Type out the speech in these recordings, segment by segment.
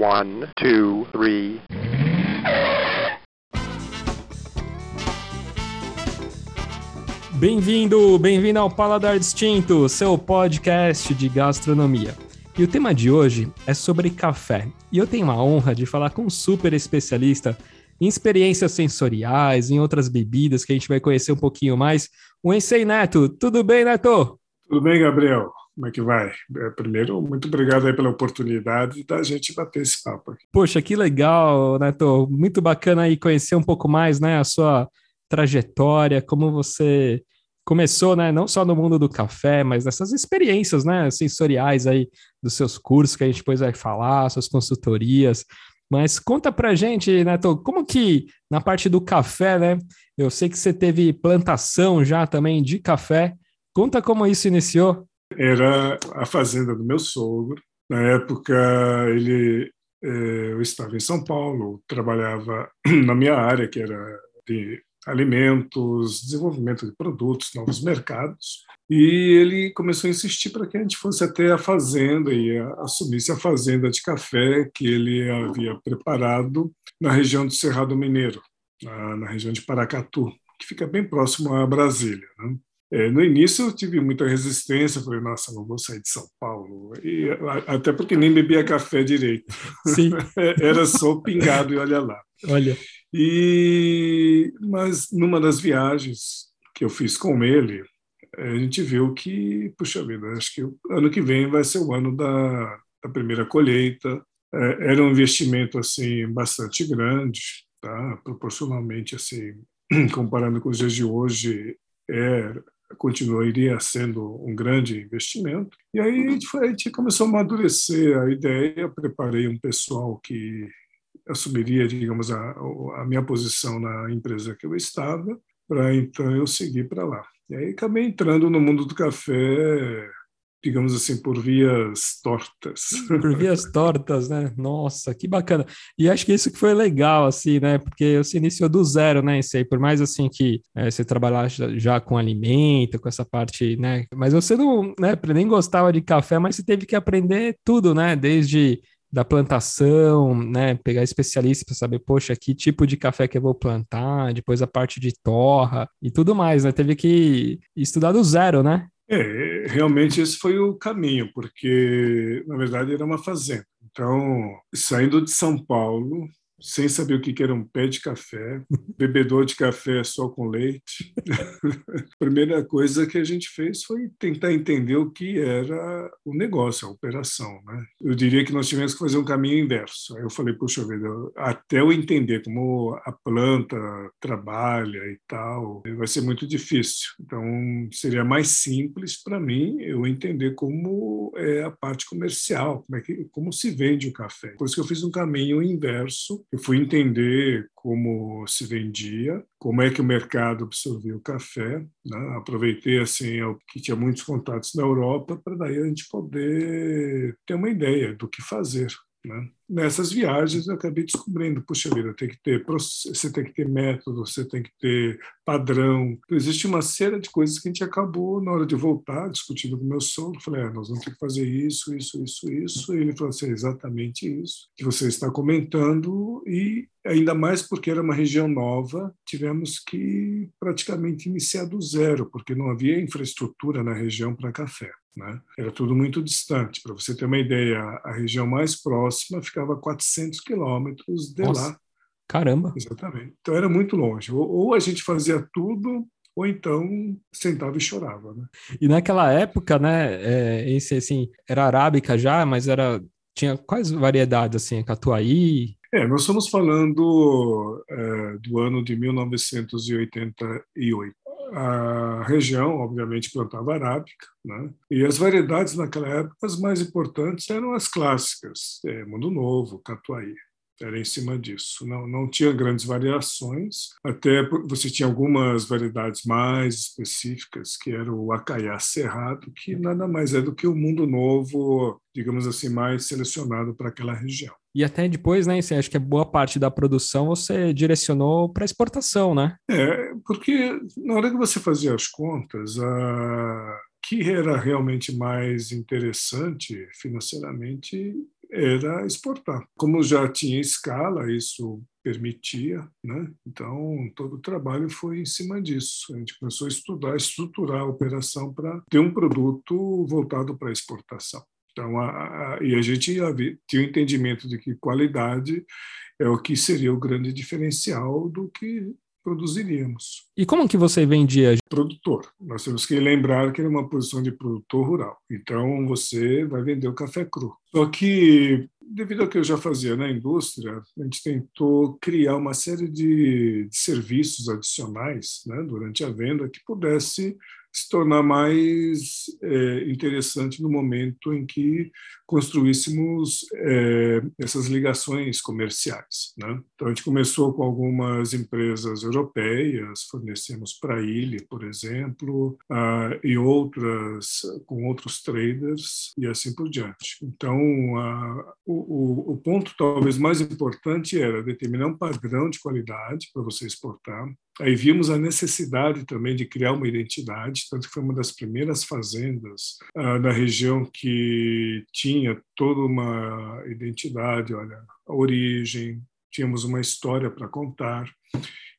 One, two, three. Bem-vindo, bem-vindo ao Paladar Distinto, seu podcast de gastronomia. E o tema de hoje é sobre café. E eu tenho a honra de falar com um super especialista em experiências sensoriais, em outras bebidas que a gente vai conhecer um pouquinho mais. O Ensei Neto. Tudo bem, Neto? Tudo bem, Gabriel? Como é que vai? É, primeiro, muito obrigado aí pela oportunidade da gente bater esse papo aqui. Poxa, que legal, Neto. Muito bacana aí conhecer um pouco mais, né, a sua trajetória, como você começou, né, não só no mundo do café, mas nessas experiências, né, sensoriais aí dos seus cursos que a gente depois vai falar, suas consultorias. Mas conta pra gente, Neto, como que na parte do café, né? Eu sei que você teve plantação já também de café. Conta como isso iniciou. Era a fazenda do meu sogro. Na época, ele, eh, eu estava em São Paulo, trabalhava na minha área, que era de alimentos, desenvolvimento de produtos, novos mercados. E ele começou a insistir para que a gente fosse até a fazenda e assumisse a fazenda de café que ele havia preparado na região do Cerrado Mineiro, na, região de Paracatu, que fica bem próximo a Brasília. Né? É, no início eu tive muita resistência, falei, nossa, não vou sair de São Paulo, e, até porque nem bebia café direito. Sim. Era só pingado e olha lá. Olha. E mas numa das viagens que eu fiz com ele, a gente viu que, puxa vida, acho que o ano que vem vai ser o ano da, da primeira colheita. É, era um investimento assim bastante grande, tá? Proporcionalmente assim, comparando com os dias de hoje, é continuaria sendo um grande investimento. E aí a gente, começou a amadurecer a ideia, preparei um pessoal que assumiria, digamos, a, a minha posição na empresa que eu estava, para então eu seguir para lá. E aí acabei entrando no mundo do café, digamos assim, por vias tortas. Por vias tortas, né? Nossa, que bacana. E acho que isso que foi legal, assim, né? Porque você iniciou do zero, né? Isso aí, por mais assim que é, você trabalhasse já com alimento, com essa parte, né? Mas você não, né? Nem gostava de café, mas você teve que aprender tudo, né? Desde da plantação, né? Pegar especialista para saber, poxa, que tipo de café que eu vou plantar, depois a parte de torra e tudo mais, né? Teve que estudar do zero, né? É, realmente esse foi o caminho, porque na verdade era uma fazenda. Então, saindo de São Paulo, sem saber o que era um pé de café, bebedor de café só com leite. a primeira coisa que a gente fez foi tentar entender o que era o negócio, a operação. Né? Eu diria que nós tivemos que fazer um caminho inverso. Aí eu falei, puxa vida, até eu entender como a planta trabalha e tal, vai ser muito difícil. Então, seria mais simples para mim eu entender como é a parte comercial, como, é que, como se vende o café. Por isso que eu fiz um caminho inverso eu fui entender como se vendia, como é que o mercado absorvia o café. Né? Aproveitei assim que tinha muitos contatos na Europa para daí a gente poder ter uma ideia do que fazer. Né? Nessas viagens eu acabei descobrindo, puxa vida, tem que ter você tem que ter método, você tem que ter padrão. Então, existe uma série de coisas que a gente acabou na hora de voltar discutindo com meu sogro. Falei, é, nós vamos ter que fazer isso, isso, isso, isso. E ele falou assim, é exatamente isso que você está comentando e ainda mais porque era uma região nova, tivemos que praticamente iniciar do zero, porque não havia infraestrutura na região para café. Né? Era tudo muito distante. Para você ter uma ideia, a região mais próxima ficava a 400 quilômetros de Nossa, lá. Caramba! Exatamente. Então era muito longe. Ou, ou, a gente fazia tudo, ou então sentava e chorava. Né? E naquela época, né, é, esse, assim, era arábica já, mas era tinha quais variedades assim, catuaí? É, nós estamos falando é, do ano de 1988 a região, obviamente, plantava arábica, né? e as variedades naquela época, as mais importantes eram as clássicas, é, Mundo Novo, Catuaí. Era em cima disso. Não, não tinha grandes variações, até você tinha algumas variedades mais específicas, que era o Acaiá Cerrado, que nada mais é do que o Mundo Novo, digamos assim, mais selecionado para aquela região. E até depois, né, você acha que a boa parte da produção você direcionou para exportação, né? É, porque na hora que você fazia as contas, a que era realmente mais interessante financeiramente era exportar. Como já tinha escala, isso permitia, né? Então todo o trabalho foi em cima disso. A gente começou a estudar, estruturar a operação para ter um produto voltado para exportação. Então, a, a, e a gente tinha o entendimento de que qualidade é o que seria o grande diferencial do que produziríamos. E como que você vendia? Produtor. Nós temos que lembrar que era uma posição de produtor rural. Então você vai vender o café cru. Só que devido ao que eu já fazia na indústria, a gente tentou criar uma série de, de serviços adicionais né, durante a venda que pudesse se tornar mais é, interessante no momento em que construíssemos é, essas ligações comerciais. Né? Então, a gente começou com algumas empresas europeias, fornecemos para a Ilha, por exemplo, uh, e outras com outros traders e assim por diante. Então, o, o ponto talvez mais importante era determinar um padrão de qualidade para você exportar, Aí vimos a necessidade também de criar uma identidade, tanto que foi uma das primeiras fazendas uh, da região que tinha toda uma identidade, olha, a origem, tínhamos uma história para contar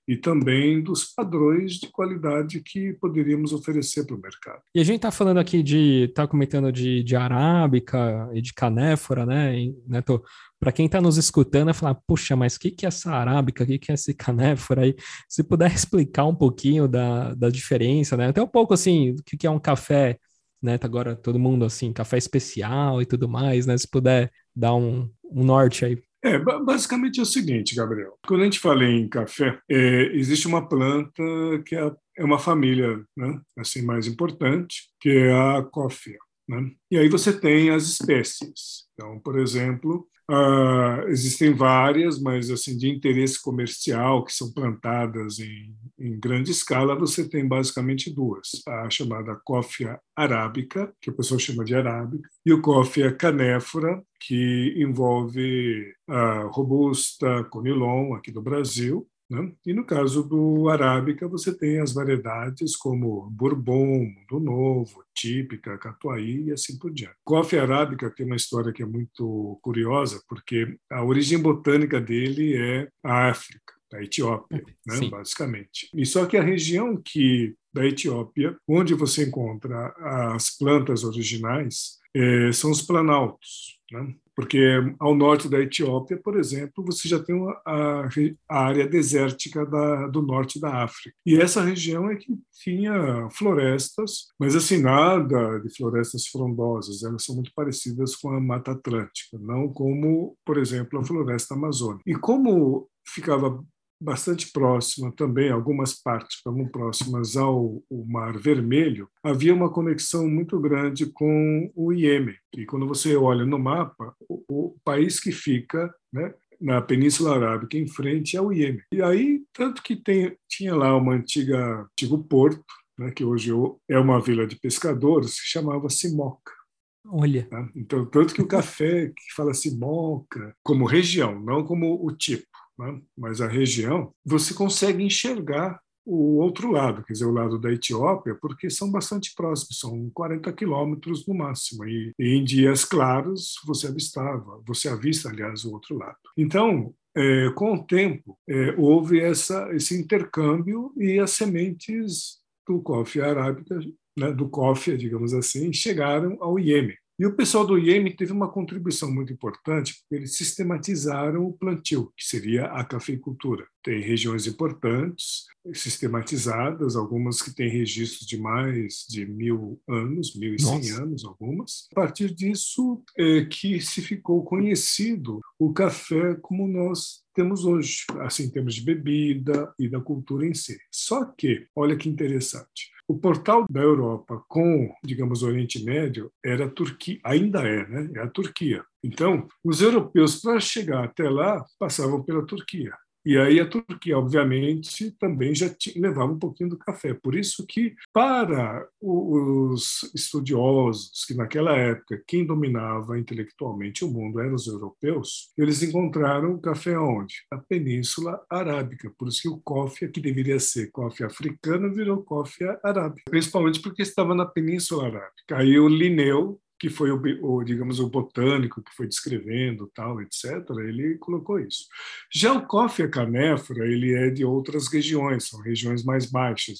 e também dos padrões de qualidade que poderíamos oferecer para o mercado. E a gente está falando aqui de, está comentando de, de arábica e de canéfora, né, Neto? Para quem está nos escutando, é falar, puxa, mas o que, que é essa arábica, o que, que é esse canéfora aí? Se puder explicar um pouquinho da, da diferença, né? Até um pouco assim, o que, que é um café, né? Tá agora todo mundo assim, café especial e tudo mais, né? Se puder dar um, um norte aí é, basicamente é o seguinte, Gabriel. Quando a gente fala em café, é, existe uma planta que é, é uma família, né, assim mais importante, que é a coffea. Né? E aí você tem as espécies. Então, por exemplo, Uh, existem várias, mas assim de interesse comercial que são plantadas em, em, grande escala. Você tem basicamente duas: a chamada cófia arábica, que o pessoal chama de arábica, e o cófia canéfora, que envolve a robusta, conilon aqui do Brasil, né? E no caso do arábica, você tem as variedades como Bourbon, Mundo Novo, Típica, Catuaí e assim por diante. Coffee arábica tem uma história que é muito curiosa, porque a origem botânica dele é a África, a Etiópia, né? basicamente. E só que a região que da Etiópia, onde você encontra as plantas originais, é, são os planaltos. Né? Porque ao norte da Etiópia, por exemplo, você já tem a, a área desértica da, do norte da África. E essa região é que tinha florestas, mas assim, nada de florestas frondosas, elas são muito parecidas com a Mata Atlântica, não como, por exemplo, a floresta amazônica. E como ficava bastante próxima também, algumas partes estavam próximas ao Mar Vermelho, havia uma conexão muito grande com o Iêmen. E quando você olha no mapa, o, o país que fica né, na Península Arábica em frente é o Iêmen. E aí, tanto que tem, tinha lá uma antiga antigo porto, né, que hoje é uma vila de pescadores, que chamava Simoca. Olha. Tá? Então, tanto que o café que fala Simoca, como região, não como o tipo né? mas a região, você consegue enxergar o outro lado, quer dizer, o lado da Etiópia, porque são bastante próximos, são 40 quilômetros no máximo, e, e, em dias claros você avistava, você avista, aliás, o outro lado. Então, é, com o tempo, é, houve essa, esse intercâmbio e as sementes do coffee arábica, né, do coffee, digamos assim, chegaram ao Iêmen. E o pessoal do IEM teve uma contribuição muito importante, porque eles sistematizaram o plantio, que seria a cafeicultura. Tem regiões importantes, sistematizadas, algumas que têm registros de mais de mil anos, mil e cem anos, algumas. A partir disso é que se ficou conhecido o café como nós temos hoje, assim, em termos de bebida e da cultura em si. Só que, olha que interessante, o portal da Europa com, digamos, o Oriente Médio era a Turquia, ainda é, né? É a Turquia. Então, os europeus, para chegar até lá, passavam pela Turquia. E aí a Turquia, obviamente, também já levava um pouquinho do café. Por isso que, para os estudiosos, que naquela época quem dominava intelectualmente o mundo eram os europeus, eles encontraram o café onde? Na Península Arábica. Por isso que o coffee, que deveria ser coffee africano, virou coffee arábica. Principalmente porque estava na Península Arábica. Aí o Linneu, que foi o, o, digamos o botânico que foi descrevendo tal etc ele colocou isso. Já o coffee a canéfora ele é de outras regiões são regiões mais baixas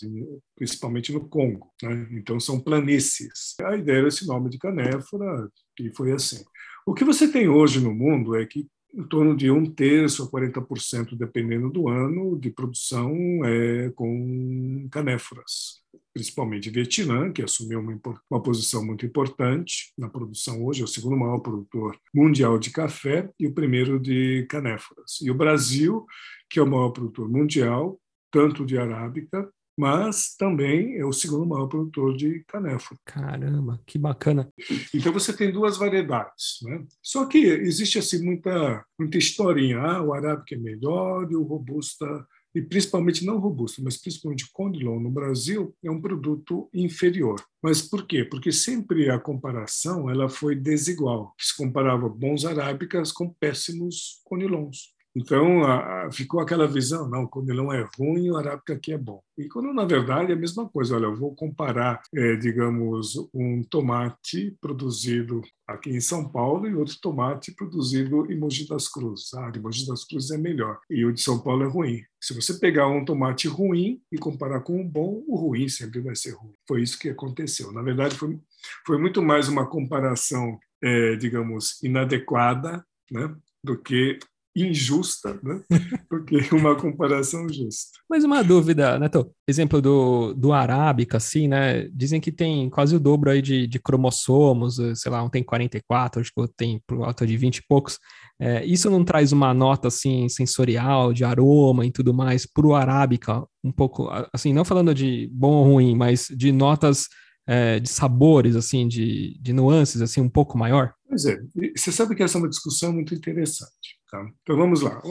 principalmente no Congo né? então são planícies. A ideia desse nome de canéfora e foi assim. O que você tem hoje no mundo é que em torno de um terço a 40%, dependendo do ano, de produção é com canéforas principalmente Vietnã, que assumiu uma, uma, posição muito importante na produção hoje, é o segundo maior produtor mundial de café e o primeiro de canéforas. E o Brasil, que é o maior produtor mundial, tanto de arábica, mas também é o segundo maior produtor de canéfora. Caramba, que bacana. Então você tem duas variedades, né? Só que existe assim muita muita historinha, ah, o arábica é melhor e o robusta e principalmente não robusto, mas principalmente Conilon no Brasil, é um produto inferior. Mas por quê? Porque sempre a comparação ela foi desigual. Se comparava bons arábicas com péssimos Conilons. Então, a, a, ficou aquela visão, não, o conilon é ruim, o arábica aqui é bom. E quando, na verdade, é a mesma coisa. Olha, eu vou comparar, é, digamos, um tomate produzido aqui em São Paulo e outro tomate produzido em Mogi das Cruzes. Ah, de Mogi das Cruzes é melhor e o de São Paulo é ruim. Se você pegar um tomate ruim e comparar com um bom, o ruim sempre vai ser ruim. Foi isso que aconteceu. Na verdade, foi, foi muito mais uma comparação, é, digamos, inadequada né, do que injusta né? do que uma comparação justa. Mas uma dúvida, Neto, exemplo do, do arábica, assim, né? Dizem que tem quase o dobro aí de, de cromossomos, sei lá, um tem 44, acho que outro tem por volta de 20 e poucos. É, isso não traz uma nota, assim, sensorial, de aroma e tudo mais, para o arábica, um pouco, assim, não falando de bom ou ruim, mas de notas é, de sabores, assim, de, de nuances, assim, um pouco maior? Pois é, você sabe que essa é uma discussão muito interessante. Tá? Então vamos lá.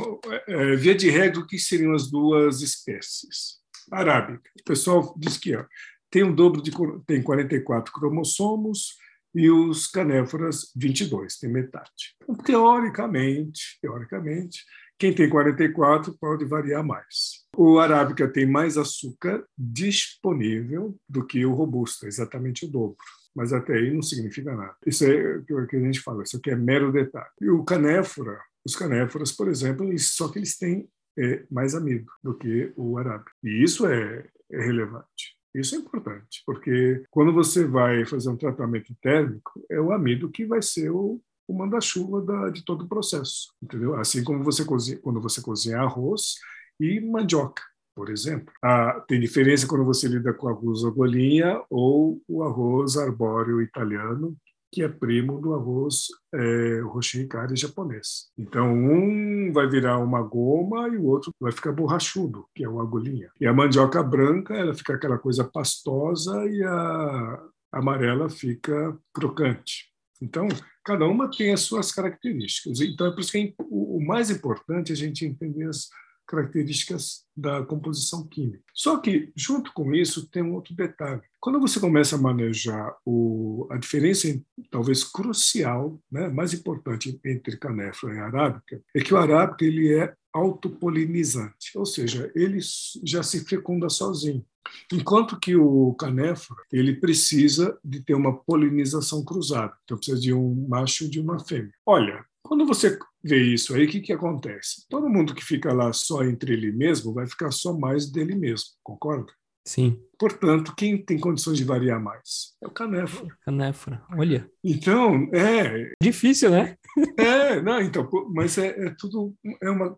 É, via de regra, o que seriam as duas espécies? Arábica. O pessoal diz que ó, tem um dobro de tem 44 cromossomos e os canéforas 22, tem metade. Então, teoricamente, teoricamente, quem tem 44 pode variar mais. O arábica tem mais açúcar disponível do que o robusto, exatamente o dobro mas até aí não significa nada. Isso é o que a gente fala, isso aqui é mero detalhe. E o canéfora, os canéforas, por exemplo, só que eles têm é, mais amido do que o arábica. E isso é, é relevante. Isso é importante, porque quando você vai fazer um tratamento térmico, é o amido que vai ser o, o manda-chuva de todo o processo, entendeu? Assim como você cozinha, quando você cozinha arroz e mandioca por exemplo. Ah, tem diferença quando você lida com arroz agulhinha ou o arroz arbóreo italiano, que é primo do arroz é, roshikari japonês. Então, um vai virar uma goma e o outro vai ficar borrachudo, que é o agulhinha. E a mandioca branca, ela fica aquela coisa pastosa e a amarela fica crocante. Então, cada uma tem as suas características. Então, é por isso que é o mais importante é a gente entender as características da composição química. Só que, junto com isso, tem um outro detalhe. Quando você começa a manejar o, a diferença, talvez crucial, né, mais importante entre canéfora e arábica, é que o arábica ele é autopolinizante, ou seja, ele já se fecunda sozinho. Enquanto que o canéfora ele precisa de ter uma polinização cruzada, então precisa de um macho e de uma fêmea. Olha, quando você vê isso aí, o que, que acontece? Todo mundo que fica lá só entre ele mesmo vai ficar só mais dele mesmo, concorda? Sim. Portanto, quem tem condições de variar mais? É o canéfora. Canéfora, olha. Então, é. Difícil, né? é, não, então, mas é, é, tudo. É uma,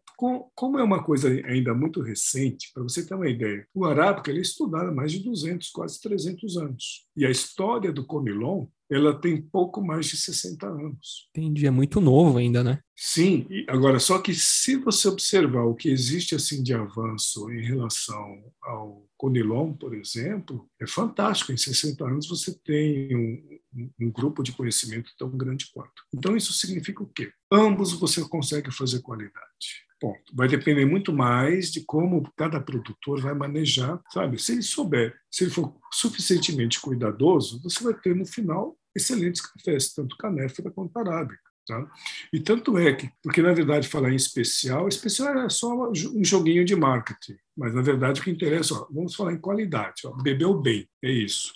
como é uma coisa ainda muito recente, para você ter uma ideia, o arábica ele é estudado há mais de 200, quase 300 anos. E a história do Conilon ela tem pouco mais de 60 anos. Entendi, é muito novo ainda, né? Sim, agora só que se você observar o que existe assim de avanço em relação ao Conilon, por exemplo, é fantástico. Em 60 anos você tem um, um grupo de conhecimento tão grande quanto. Então isso significa o quê? Ambos você consegue fazer qualidade. Ponto. Vai depender muito mais de como cada produtor vai manejar, sabe? Se ele souber, se ele for suficientemente cuidadoso, você vai ter no final excelentes cafés, tanto canéfora quanto arábica. Tá? E tanto é que, porque na verdade falar em especial, especial é só um joguinho de marketing, mas na verdade o que interessa, ó, vamos falar em qualidade, ó, bebeu bem, é isso.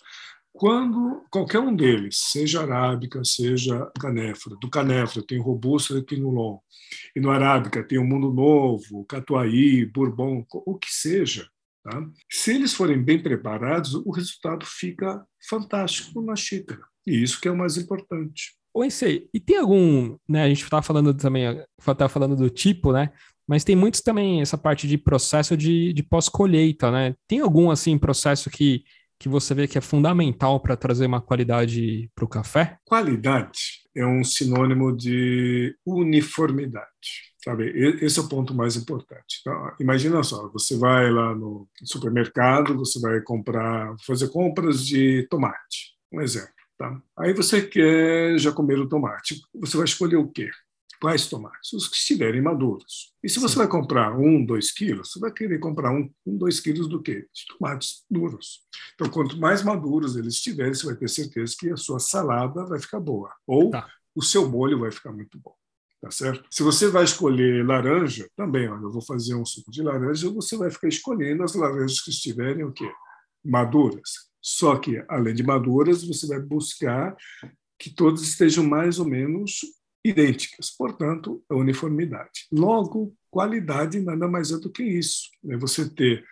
quando qualquer um deles, seja arábica, seja canéfora, do canéfora tem o robusto e o quinulon, e no arábica tem o mundo novo, catuaí, bourbon, o que seja, tá? se eles forem bem preparados, o resultado fica fantástico na xícara. E isso que é o mais importante. Oi, sei. E tem algum, né? A gente estava falando também, estava falando do tipo, né? Mas tem muitos também essa parte de processo de, de pós-colheita, né? Tem algum assim processo que que você vê que é fundamental para trazer uma qualidade para o café? Qualidade é um sinônimo de uniformidade. Sabe? Esse é o ponto mais importante. Então, imagina só, você vai lá no supermercado, você vai comprar, fazer compras de tomate, um exemplo. Tá? Aí você quer já comer o tomate. Você vai escolher o quê? quais tomates? Os que estiverem maduros. E se você Sim. vai comprar um, dois quilos, você vai querer comprar um, um, dois quilos do quê? De tomates duros. Então, quanto mais maduros eles estiverem, você vai ter certeza que a sua salada vai ficar boa. Ou tá. o seu molho vai ficar muito bom. Tá certo? Se você vai escolher laranja, também, olha, eu vou fazer um suco de laranja, você vai ficar escolhendo as laranjas que estiverem o quê? Maduras. Só que, além de maduras, você vai buscar que todas estejam mais ou menos idênticas, portanto, a uniformidade. Logo, qualidade nada mais é do que isso, é você ter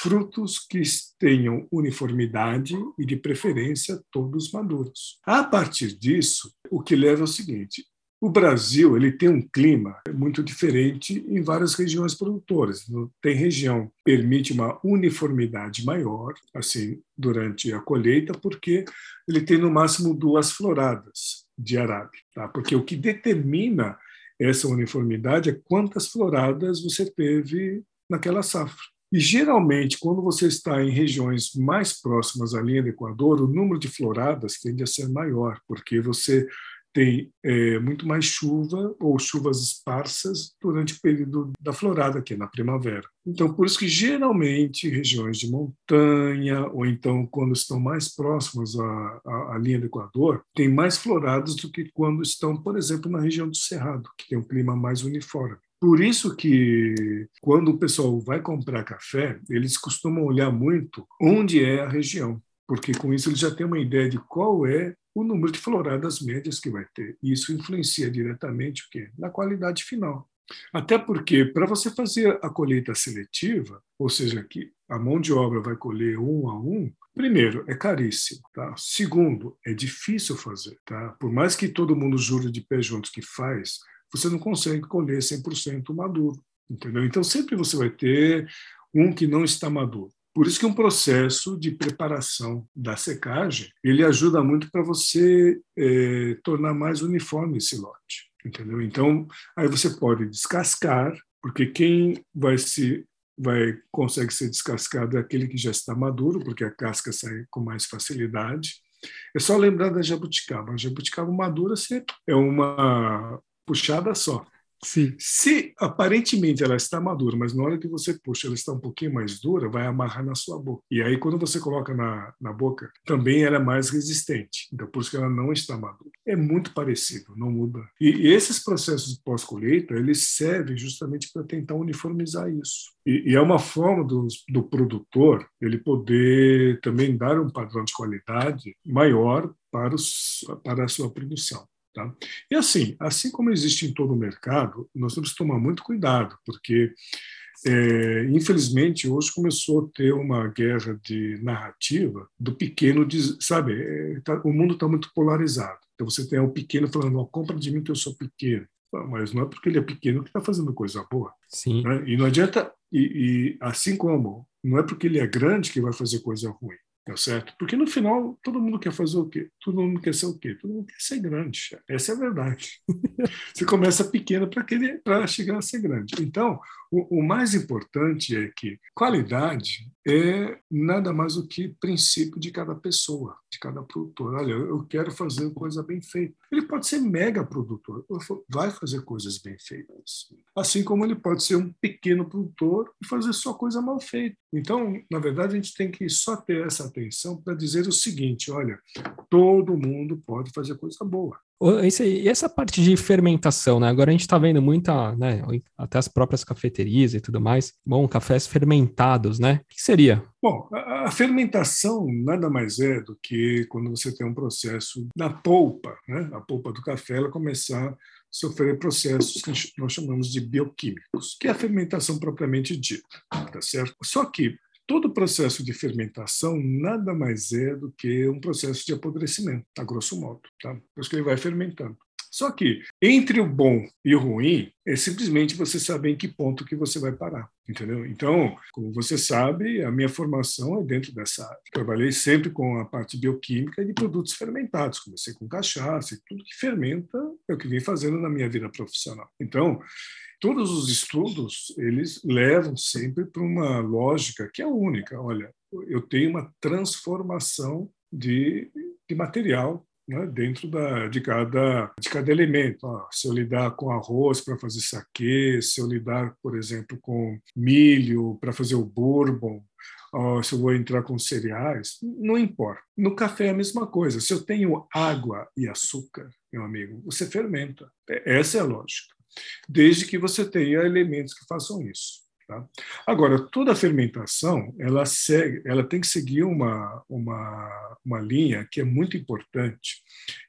frutos que tenham uniformidade e, de preferência, todos maduros. A partir disso, o que leva ao seguinte: o Brasil ele tem um clima muito diferente em várias regiões produtoras. Tem região que permite uma uniformidade maior, assim, durante a colheita, porque ele tem no máximo duas floradas de arábica, tá? Porque o que determina essa uniformidade é quantas floradas você teve naquela safra. E geralmente, quando você está em regiões mais próximas à linha do Equador, o número de floradas tende a ser maior, porque você tem é, muito mais chuva ou chuvas esparsas durante o período da florada, que é na primavera. Então, por isso que geralmente regiões de montanha, ou então quando estão mais próximas à, à, à linha do Equador, tem mais floradas do que quando estão, por exemplo, na região do Cerrado, que tem um clima mais uniforme. Por isso que quando o pessoal vai comprar café, eles costumam olhar muito onde é a região, porque com isso eles já têm uma ideia de qual é o número de floradas médias que vai ter. E isso influencia diretamente o quê? Na qualidade final. Até porque, para você fazer a colheita seletiva, ou seja, que a mão de obra vai colher um a um, primeiro, é caríssimo. Tá? Segundo, é difícil fazer. Tá? Por mais que todo mundo jure de pé juntos que faz, você não consegue colher 100% maduro. Entendeu? Então, sempre você vai ter um que não está maduro. Por isso que um processo de preparação da secagem ele ajuda muito para você é, tornar mais uniforme esse lote, entendeu? Então aí você pode descascar, porque quem vai se vai consegue ser descascado é aquele que já está maduro, porque a casca sai com mais facilidade. É só lembrar da jabuticaba. A jabuticaba madura sempre é uma puxada só. Sim. Se aparentemente ela está madura, mas na hora que você puxa ela está um pouquinho mais dura, vai amarrar na sua boca. E aí, quando você coloca na, na boca, também ela é mais resistente. Então, por isso que ela não está madura. É muito parecido, não muda. E, e esses processos de pós-colheita, eles servem justamente para tentar uniformizar isso. E, e, é uma forma do, do produtor ele poder também dar um padrão de qualidade maior para, os, para a sua produção. Tá? E assim, assim como existe em todo o mercado, nós temos que tomar muito cuidado, porque é, infelizmente hoje começou a ter uma guerra de narrativa do pequeno, de, sabe? É, tá, o mundo está muito polarizado. Então você tem o pequeno falando, oh, compra de mim que eu sou pequeno. Mas não é porque ele é pequeno que está fazendo coisa boa. Sim. Né? E não adianta, e, e assim como não é porque ele é grande que vai fazer coisa ruim. Tá certo? Porque no final todo mundo quer fazer o quê? Todo mundo quer ser o quê? Todo mundo quer ser grande. Essa é a verdade. Você começa pequeno para chegar a ser grande. Então, o, o, mais importante é que qualidade é nada mais do que princípio de cada pessoa, de cada produtor. Olha, eu quero fazer coisa bem feita. Ele pode ser mega produtor, vai fazer coisas bem feitas. Assim como ele pode ser um pequeno produtor e fazer só coisa mal feita. Então, na verdade, a gente tem que só ter essa atenção para dizer o seguinte: olha, todo mundo pode fazer coisa boa. E essa parte de fermentação, né? Agora a gente está vendo muita, né? Até as próprias cafeterias e tudo mais. Bom, cafés fermentados, né? O que seria? Bom, a, A fermentação nada mais é do que quando você tem um processo na polpa, né? a polpa do café, ela começar a sofrer processos que nós chamamos de bioquímicos, que é a fermentação propriamente dita, tá certo? Só que todo processo de fermentação nada mais é do que um processo de apodrecimento, a grosso modo, tá? Por isso que ele vai fermentando. Só que entre o bom e o ruim é simplesmente você saber em que ponto que você vai parar, entendeu? Então, como você sabe, a minha formação é dentro dessa área. Trabalhei sempre com a parte bioquímica de produtos fermentados. Comecei com cachaça tudo que fermenta é o que vim fazendo na minha vida profissional. Então, todos os estudos eles levam sempre para uma lógica que é única. Olha, eu tenho uma transformação de, de material né, dentro da, de, cada, de cada elemento. Se eu lidar com arroz para fazer saquê, se eu lidar, por exemplo, com milho para fazer o bourbon, se eu vou entrar com cereais, não importa. No café é a mesma coisa. Se eu tenho água e açúcar, meu amigo, você fermenta. Essa é a lógica. Desde que você tenha elementos que façam isso. Tá? Agora, toda fermentação ela, segue, ela tem que seguir uma, uma, uma linha que é muito importante,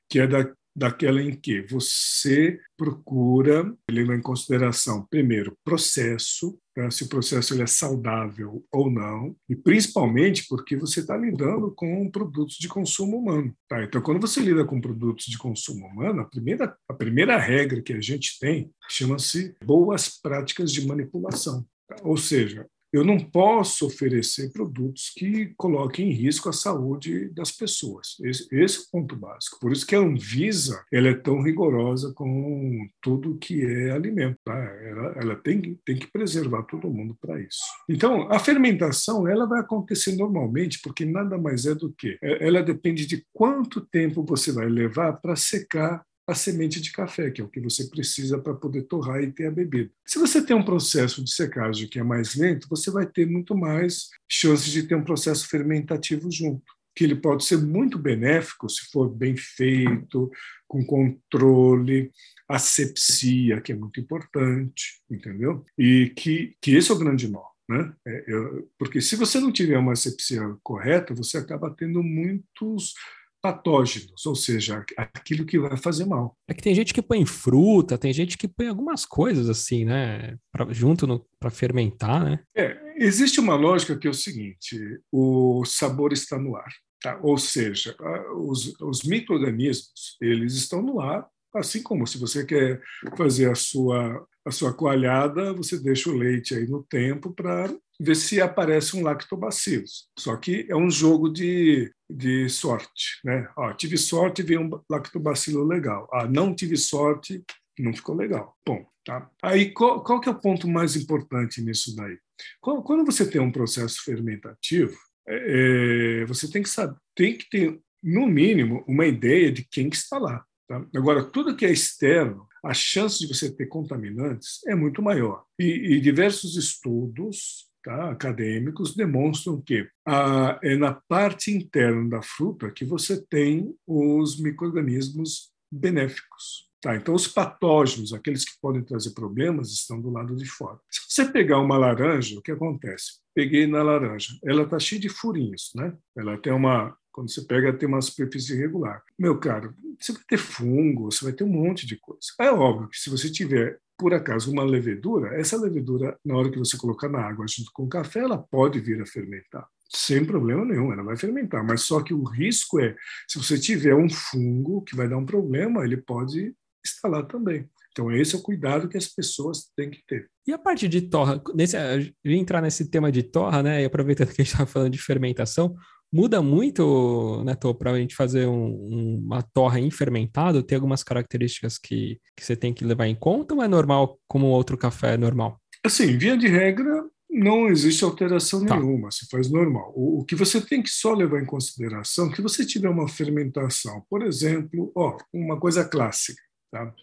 que é da, daquela em que você procura levar em consideração, primeiro, processo, tá? se o processo ele é saudável ou não, e principalmente porque você está lidando com produtos de consumo humano. Tá? Então, quando você lida com produtos de consumo humano, a primeira, a primeira regra que a gente tem chama-se boas práticas de manipulação. Ou seja, eu não posso oferecer produtos que coloquem em risco a saúde das pessoas. Esse, esse, é o ponto básico. Por isso que a Anvisa ela é tão rigorosa com tudo que é alimento. Tá? Ela, ela tem, tem que preservar todo mundo para isso. Então, a fermentação ela vai acontecer normalmente porque nada mais é do que é, ela depende de quanto tempo você vai levar para secar a semente de café, que é o que você precisa para poder torrar e ter a bebida. Se você tem um processo de secagem que é mais lento, você vai ter muito mais chances de ter um processo fermentativo junto, que ele pode ser muito benéfico se for bem feito, com controle, asepsia, que é muito importante, entendeu? E que, que esse é o grande nó. Né? É, eu, porque se você não tiver uma asepsia correta, você acaba tendo muitos patógenos, ou seja, aquilo que vai fazer mal. É que tem gente que põe fruta, tem gente que põe algumas coisas assim, né, pra, junto para fermentar, né? É, existe uma lógica que é o seguinte: o sabor está no ar, tá? Ou seja, os, os microrganismos eles estão no ar, assim como se você quer fazer a sua a sua coalhada, você deixa o leite aí no tempo para ver se aparece um lactobacillus. Só que é um jogo de, de sorte, né? Ó, tive sorte, veio um lactobacilo legal. Ah, não tive sorte, não ficou legal. Bom, tá? Aí qual, qual que é o ponto mais importante nisso daí? Quando você tem um processo fermentativo, é, é, você tem que saber, tem que ter no mínimo uma ideia de quem que está lá. Tá? Agora, tudo que é externo, a chance de você ter contaminantes é muito maior. E, e diversos estudos tá, acadêmicos demonstram que a, é na parte interna da fruta que você tem os microrganismos benéficos. Tá, então, os patógenos, aqueles que podem trazer problemas, estão do lado de fora. Se você pegar uma laranja, o que acontece? Peguei na laranja, ela está cheia de furinhos, né? Ela tem uma, quando você pega, tem uma superfície irregular. Meu caro, você vai ter fungo, você vai ter um monte de coisa. É óbvio que se você tiver por acaso uma levedura, essa levedura, na hora que você colocar na água junto com o café, ela pode vir a fermentar. Sem problema nenhum, ela vai fermentar. Mas só que o risco é, se você tiver um fungo que vai dar um problema, ele pode instalar também. Então, esse é o cuidado que as pessoas têm que ter. E a parte de torra? Nesse, eu ia entrar nesse tema de torra, né? E aproveitando que a gente estava falando de fermentação, Muda muito, né, para a gente fazer um, uma torra em fermentado? Tem algumas características que, que você tem que levar em conta ou é normal como outro café é normal? Assim, via de regra, não existe alteração tá. nenhuma, se faz normal. O, o, que você tem que só levar em consideração é que você tiver uma fermentação, por exemplo, ó, uma coisa clássica, tá?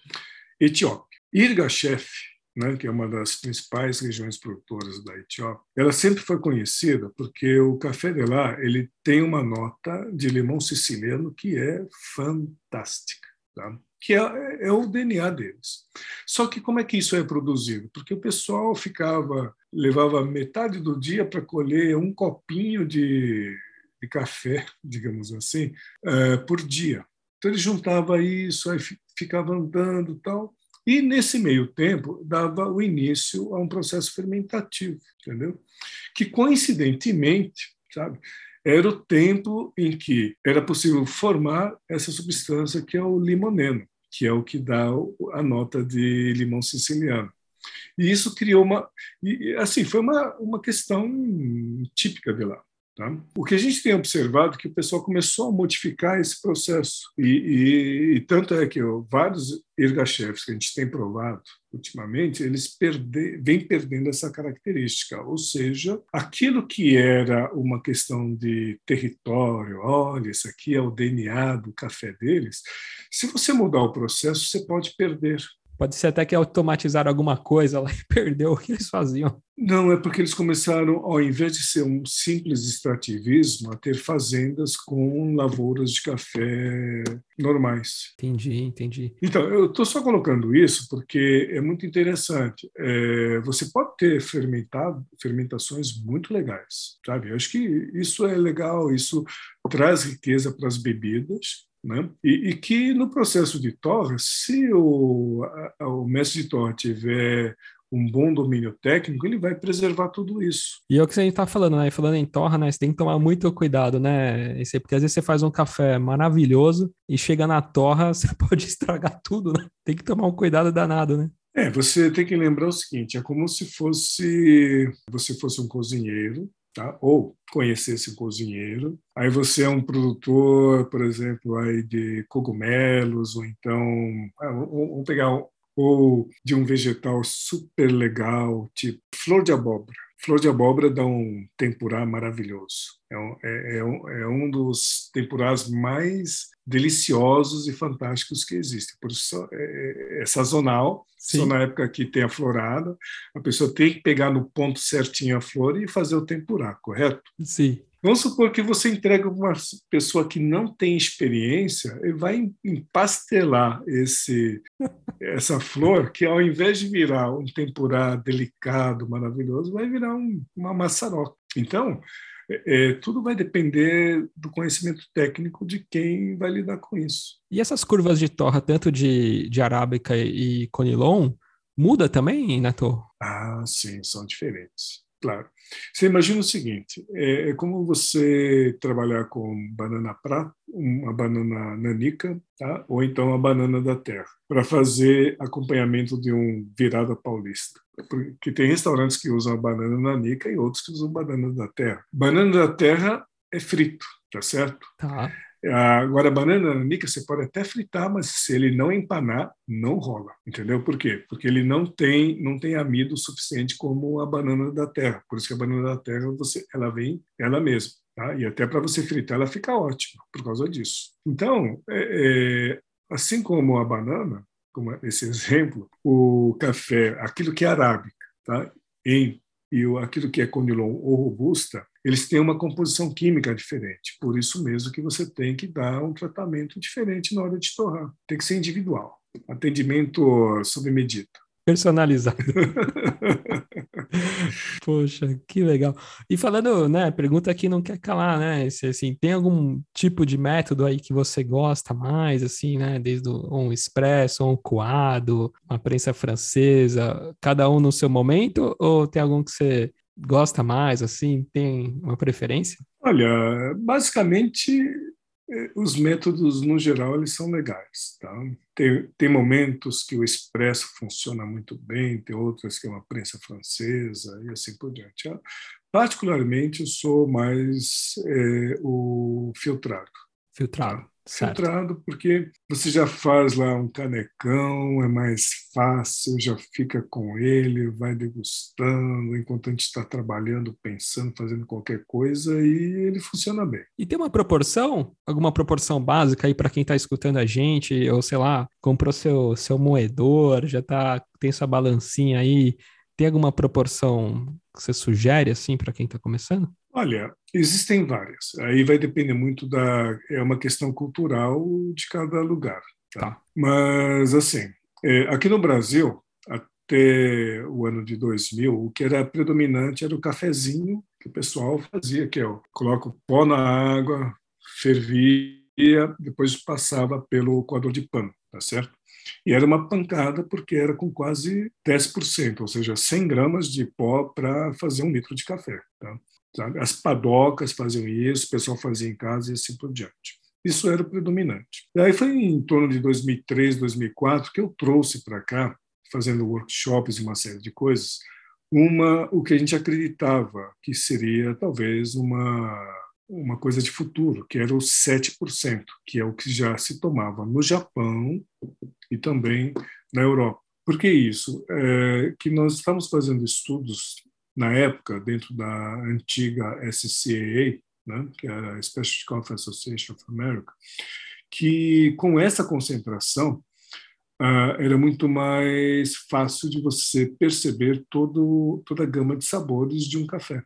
Etiópia. Irga Chef né, que é uma das principais regiões produtoras da Etiópia, ela sempre foi conhecida porque o café de lá ele tem uma nota de limão siciliano que é fantástica, tá? que é, é, o DNA deles. Só que como é que isso é produzido? Porque o pessoal ficava levava metade do dia para colher um copinho de, de café, digamos assim, uh, por dia. Então ele juntava isso, aí ficava andando tal. E nesse meio tempo dava o início a um processo fermentativo, entendeu? Que coincidentemente, sabe, era o tempo em que era possível formar essa substância que é o limoneno, que é o que dá a nota de limão siciliano. E isso criou uma. E, assim, foi uma, uma questão típica de lá. Tá? O que a gente tem observado é que o pessoal começou a modificar esse processo. E, e, e tanto é que ó, vários ergachefs que a gente tem provado ultimamente, eles perde, vêm perdendo essa característica. Ou seja, aquilo que era uma questão de território, olha, isso aqui é o DNA do café deles, se você mudar o processo, você pode perder. Pode ser até que automatizaram alguma coisa lá e perdeu o que eles faziam. Não, é porque eles começaram, ao invés de ser um simples extrativismo, a ter fazendas com lavouras de café normais. Entendi, entendi. Então, eu estou só colocando isso porque é muito interessante. É, você pode ter fermentado fermentações muito legais, sabe? Eu acho que isso é legal, isso traz riqueza para as bebidas, né? E, e, que no processo de torre, se o, a, o mestre de torre tiver um bom domínio técnico, ele vai preservar tudo isso. E é o que a gente está falando, né? Falando em torra, né? Você tem que tomar muito cuidado, né? Porque às vezes você faz um café maravilhoso e chega na torra, você pode estragar tudo, né? Tem que tomar um cuidado danado, né? É, você tem que lembrar o seguinte: é como se fosse você fosse um cozinheiro tá? ou conhecesse um cozinheiro. Aí você é um produtor, por exemplo, aí de cogumelos, ou então, ah, vamos pegar ou de um vegetal super legal, tipo flor de abóbora. Flor de abóbora dá um tempurá maravilhoso. É um, é, é, um, é um dos tempurás mais deliciosos e fantásticos que existem. Por isso é, é, é sazonal, Sim. só na época que tem a florada. A pessoa tem que pegar no ponto certinho a flor e fazer o tempurá, correto? Sim. Vamos supor que você entrega uma pessoa que não tem experiência e vai empastelar esse, essa flor, que ao invés de virar um tempurá delicado, maravilhoso, vai virar um, uma maçaroca. Então, é, tudo vai depender do conhecimento técnico de quem vai lidar com isso. E essas curvas de torra, tanto de, de arábica e conilon, muda também, Neto? Ah, sim, são diferentes. Claro. Você imagina o seguinte: é, é como você trabalhar com banana prata, uma banana nanica, tá? ou então a banana da terra, para fazer acompanhamento de um virada paulista. Porque tem restaurantes que usam a banana nanica e outros que usam banana da terra. Banana da terra é frito, tá certo? Tá. Agora, a banana nanica você pode até fritar, mas se ele não empanar, não rola. Entendeu? Por quê? Porque ele não tem, não tem amido suficiente como a banana da terra. Por isso que a banana da terra você, ela vem ela mesma. Tá? E até para você fritar, ela fica ótima por causa disso. Então, é, é, assim como a banana, como esse exemplo, o café, aquilo que é arábica, tá? em e aquilo que é conilon ou robusta, eles têm uma composição química diferente. Por isso mesmo que você tem que dar um tratamento diferente na hora de torrar. Tem que ser individual. Atendimento sob medida. Personalizado. Poxa, que legal. E falando, né, pergunta que não quer calar, né? Se, assim, tem algum tipo de método aí que você gosta mais, assim, né? Desde um expresso, um coado, uma prensa francesa, cada um no seu momento? Ou tem algum que você gosta mais, assim, tem uma preferência? Olha, basicamente é, os métodos no geral eles são legais, tá? Tem, tem momentos que o expresso funciona muito bem, tem outras que é uma prensa francesa e assim por diante. Particularmente eu sou mais é, o filtrado. Filtrado. Tá? Filtrado, porque você já faz lá um canecão, é mais fácil, já fica com ele, vai degustando, enquanto a gente está trabalhando, pensando, fazendo qualquer coisa, e ele funciona bem. E tem uma proporção, alguma proporção básica aí para quem está escutando a gente, ou sei lá, comprou seu, seu moedor, já tá, tem sua balancinha aí, tem alguma proporção que você sugere assim para quem está começando? Olha, existem várias. Aí vai depender muito da. É uma questão cultural de cada lugar. Tá? tá. Mas, assim, é, aqui no Brasil, até o ano de 2000, o que era predominante era o cafezinho que o pessoal fazia, que é o coloca o pó na água, fervia, depois passava pelo coador de pano, tá certo? E era uma pancada porque era com quase 10%, ou seja, 100 gramas de pó para fazer um litro de café. Tá? As padocas faziam isso, o pessoal fazia em casa e assim por diante. Isso era o predominante. E aí foi em torno de 2003, 2004 que eu trouxe para cá, fazendo workshops e uma série de coisas, uma o que a gente acreditava que seria talvez uma uma coisa de futuro, que era o 7%, que é o que já se tomava no Japão e também na Europa. Por que isso? É que nós estamos fazendo estudos na época dentro da antiga SCAA, né, que era a Specialty Coffee Association of America, que com essa concentração uh, era muito mais fácil de você perceber todo, toda a gama de sabores de um café.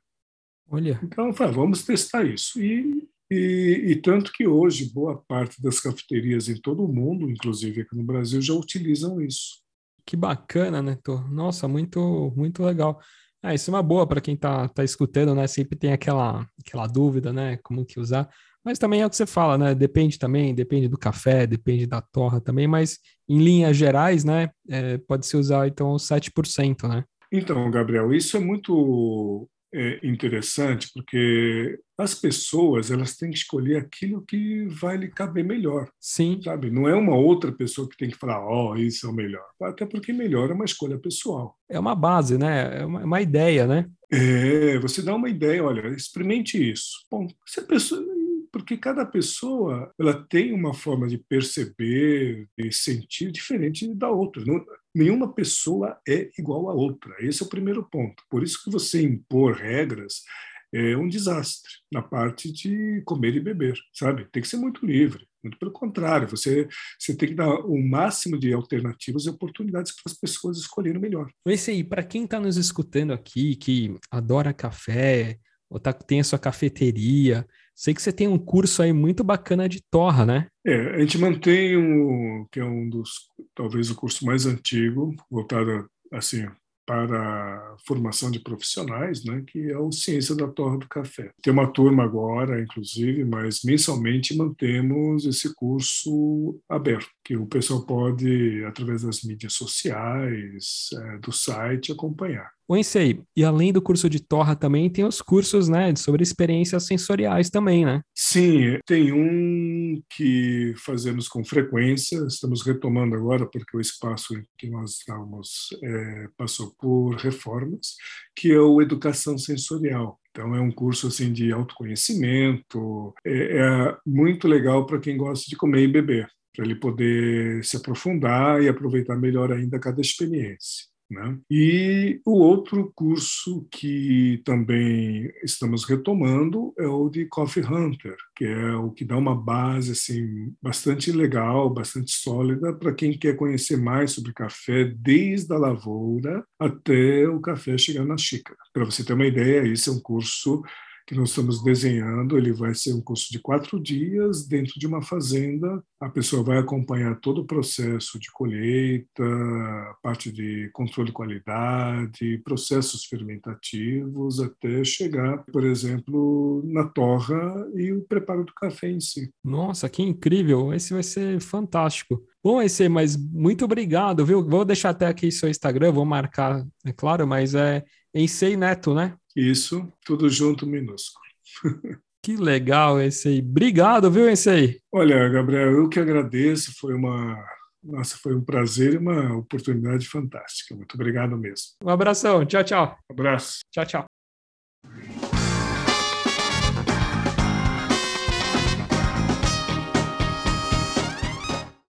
Olha. Então, falei, vamos testar isso. E, e, e, tanto que hoje boa parte das cafeterias em todo o mundo, inclusive aqui no Brasil, já utilizam isso. Que bacana, né, Tô? Nossa, muito, muito legal. Ah, isso é uma boa para quem está tá escutando, né? Sempre tem aquela, aquela dúvida, né? Como que usar. Mas também é o que você fala, né? Depende também, depende do café, depende da torra também, mas em linhas gerais, né? É, pode se usar então 7%, né? Então, Gabriel, isso é muito é interessante porque as pessoas elas têm que escolher aquilo que vai lhe caber melhor. Sim. Sabe? Não é uma outra pessoa que tem que falar, ó, oh, isso é o melhor. Até porque melhor é uma escolha pessoal. É uma base, né? É uma, é uma ideia, né? É, você dá uma ideia, olha, experimente isso. Bom, se a pessoa porque cada pessoa ela tem uma forma de perceber e sentir diferente da outra. Não, nenhuma pessoa é igual à outra. Esse é o primeiro ponto. Por isso que você impor regras é um desastre na parte de comer e beber, sabe? Tem que ser muito livre. Muito pelo contrário, você, você tem que dar o máximo de alternativas e oportunidades para as pessoas escolherem o melhor. Esse aí, para quem está nos escutando aqui, que adora café, ou tá, tem a sua cafeteria, Sei que você tem um curso aí muito bacana de torra, né? É, a gente mantém um, que é um dos, talvez o curso mais antigo, voltado assim para formação de profissionais, né, que é o Ciência da Torra do Café. Tem uma turma agora, inclusive, mas mensalmente mantemos esse curso aberto, que o pessoal pode, através das mídias sociais, é, do site, acompanhar. O Ensei, e além do curso de torra também tem os cursos, né, sobre experiências sensoriais também, né? Sim, tem um que fazemos com frequência, estamos retomando agora porque o espaço em que nós estamos é, passou por reformas, que é o Educação Sensorial. Então é um curso assim de autoconhecimento, é, é muito legal para quem gosta de comer e beber, para ele poder se aprofundar e aproveitar melhor ainda cada experiência. Né? E o outro curso que também estamos retomando é o de Coffee Hunter, que é o que dá uma base assim bastante legal, bastante sólida para quem quer conhecer mais sobre café desde a lavoura até o café chegar na xícara. Para você ter uma ideia, esse é um curso que nós estamos desenhando. Ele vai ser um curso de quatro dias dentro de uma fazenda. A pessoa vai acompanhar todo o processo de colheita, parte de controle de qualidade, processos fermentativos, até chegar, por exemplo, na torra e o preparo do café em si. Nossa, que incrível! Esse vai ser fantástico. Bom, esse, mas muito obrigado, viu? Vou deixar até aqui seu Instagram, vou marcar, é claro, mas é Ensei Neto, né? Isso, tudo junto, minúsculo. Que legal esse aí. Obrigado, viu, esse aí? Olha, Gabriel, eu que agradeço. Foi uma. Nossa, foi um prazer e uma oportunidade fantástica. Muito obrigado mesmo. Um abração. Tchau, tchau. Um abraço. Tchau, tchau.